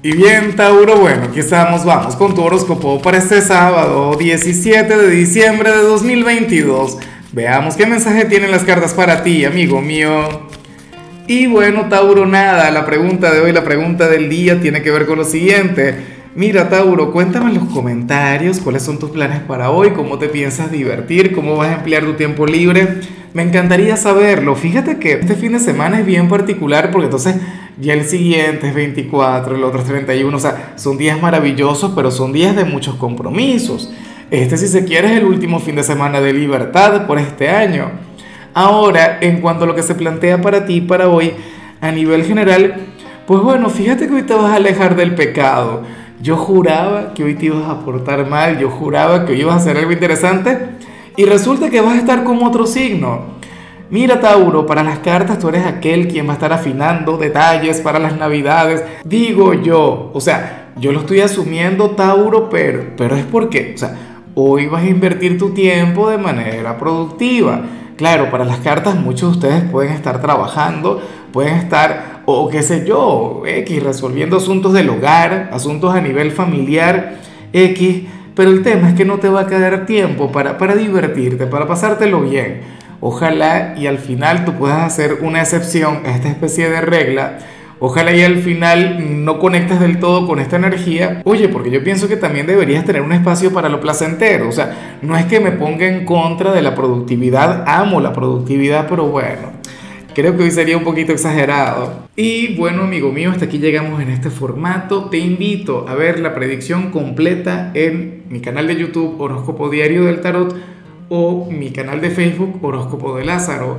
Y bien, Tauro, bueno, aquí estamos, vamos con tu horóscopo para este sábado 17 de diciembre de 2022. Veamos qué mensaje tienen las cartas para ti, amigo mío. Y bueno, Tauro, nada, la pregunta de hoy, la pregunta del día tiene que ver con lo siguiente. Mira, Tauro, cuéntame en los comentarios cuáles son tus planes para hoy, cómo te piensas divertir, cómo vas a emplear tu tiempo libre. Me encantaría saberlo. Fíjate que este fin de semana es bien particular porque entonces ya el siguiente es 24, el otro es 31, o sea, son días maravillosos, pero son días de muchos compromisos. Este, si se quiere, es el último fin de semana de libertad por este año. Ahora, en cuanto a lo que se plantea para ti, para hoy, a nivel general, pues bueno, fíjate que hoy te vas a alejar del pecado. Yo juraba que hoy te ibas a portar mal, yo juraba que hoy ibas a hacer algo interesante y resulta que vas a estar con otro signo. Mira Tauro, para las cartas tú eres aquel quien va a estar afinando detalles para las navidades. Digo yo, o sea, yo lo estoy asumiendo Tauro, pero, pero es porque, o sea, hoy vas a invertir tu tiempo de manera productiva. Claro, para las cartas muchos de ustedes pueden estar trabajando, pueden estar, o qué sé yo, X, resolviendo asuntos del hogar, asuntos a nivel familiar, X, pero el tema es que no te va a quedar tiempo para, para divertirte, para pasártelo bien. Ojalá y al final tú puedas hacer una excepción a esta especie de regla. Ojalá y al final no conectes del todo con esta energía. Oye, porque yo pienso que también deberías tener un espacio para lo placentero. O sea, no es que me ponga en contra de la productividad. Amo la productividad, pero bueno, creo que hoy sería un poquito exagerado. Y bueno, amigo mío, hasta aquí llegamos en este formato. Te invito a ver la predicción completa en mi canal de YouTube Horóscopo Diario del Tarot o mi canal de Facebook Horóscopo de Lázaro.